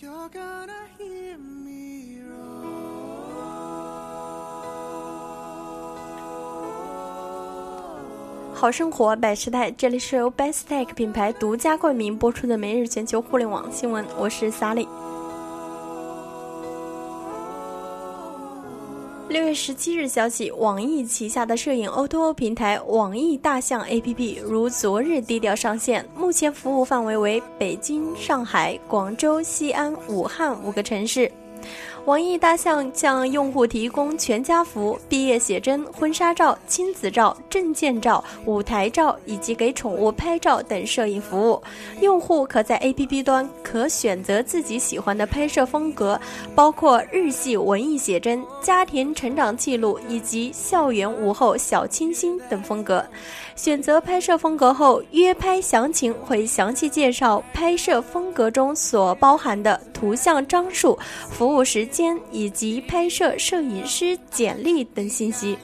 you're gonna hear me roar. 好生活百事泰，这里是由 Bestech 品牌独家冠名播出的每日全球互联网新闻，我是 Sally。六月十七日消息，网易旗下的摄影 O2O 平台网易大象 APP 如昨日低调上线，目前服务范围为北京、上海、广州、西安、武汉五个城市。网易大象向用户提供全家福、毕业写真、婚纱照、亲子照、证件照、舞台照以及给宠物拍照等摄影服务。用户可在 APP 端可选择自己喜欢的拍摄风格，包括日系文艺写真、家庭成长记录以及校园午后小清新等风格。选择拍摄风格后，约拍详情会详细介绍拍摄风格中所包含的图像张数、服务时间以及拍摄摄影师简历等信息。